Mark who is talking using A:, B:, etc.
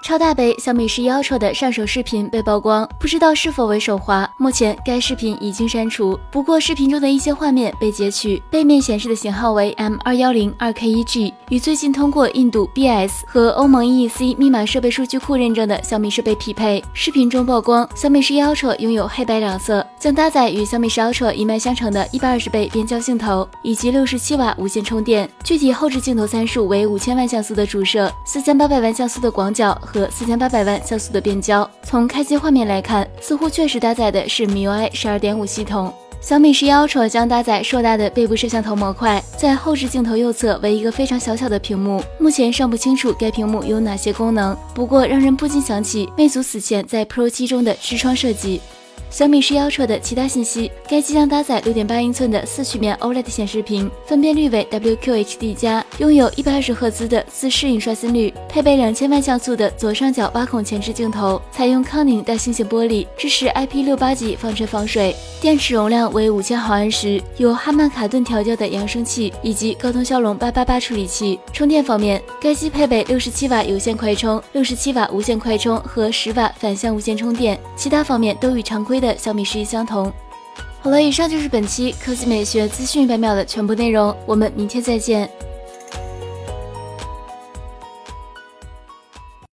A: 超大杯小米十一 Ultra 的上手视频被曝光，不知道是否为手滑。目前该视频已经删除，不过视频中的一些画面被截取，背面显示的型号为 M 二幺零二 K 一 G，与最近通过印度 BS 和欧盟 EEC 密码设备数据库认证的小米设备匹配。视频中曝光，小米十一 Ultra 拥有黑白两色，将搭载与小米十 Ultra 一脉相承的一百二十倍变焦镜头，以及六十七瓦无线充电。具体后置镜头参数为五千万像素的主摄，四千八百万像素的广角。和四千八百万像素的变焦，从开机画面来看，似乎确实搭载的是 MIUI 十二点五系统。小米十一 Ultra 将搭载硕大的背部摄像头模块，在后置镜头右侧为一个非常小巧的屏幕。目前尚不清楚该屏幕有哪些功能，不过让人不禁想起魅族此前在 Pro 七中的视窗设计。小米十一 Ultra 的其他信息：该机将搭载六点八英寸的四曲面 OLED 显示屏，分辨率为 WQHD+，加，拥有一百二十赫兹的自适应刷新率，配备两千万像素的左上角挖孔前置镜头，采用康宁大猩猩玻璃，支持 IP 六八级防尘防水。电池容量为五千毫安时，有哈曼卡顿调教的扬声器以及高通骁龙八八八处理器。充电方面，该机配备六十七瓦有线快充、六十七瓦无线快充和十瓦反向无线充电，其他方面都与常规。的小米十一相同。好了，以上就是本期科技美学资讯一百秒的全部内容，我们明天再见。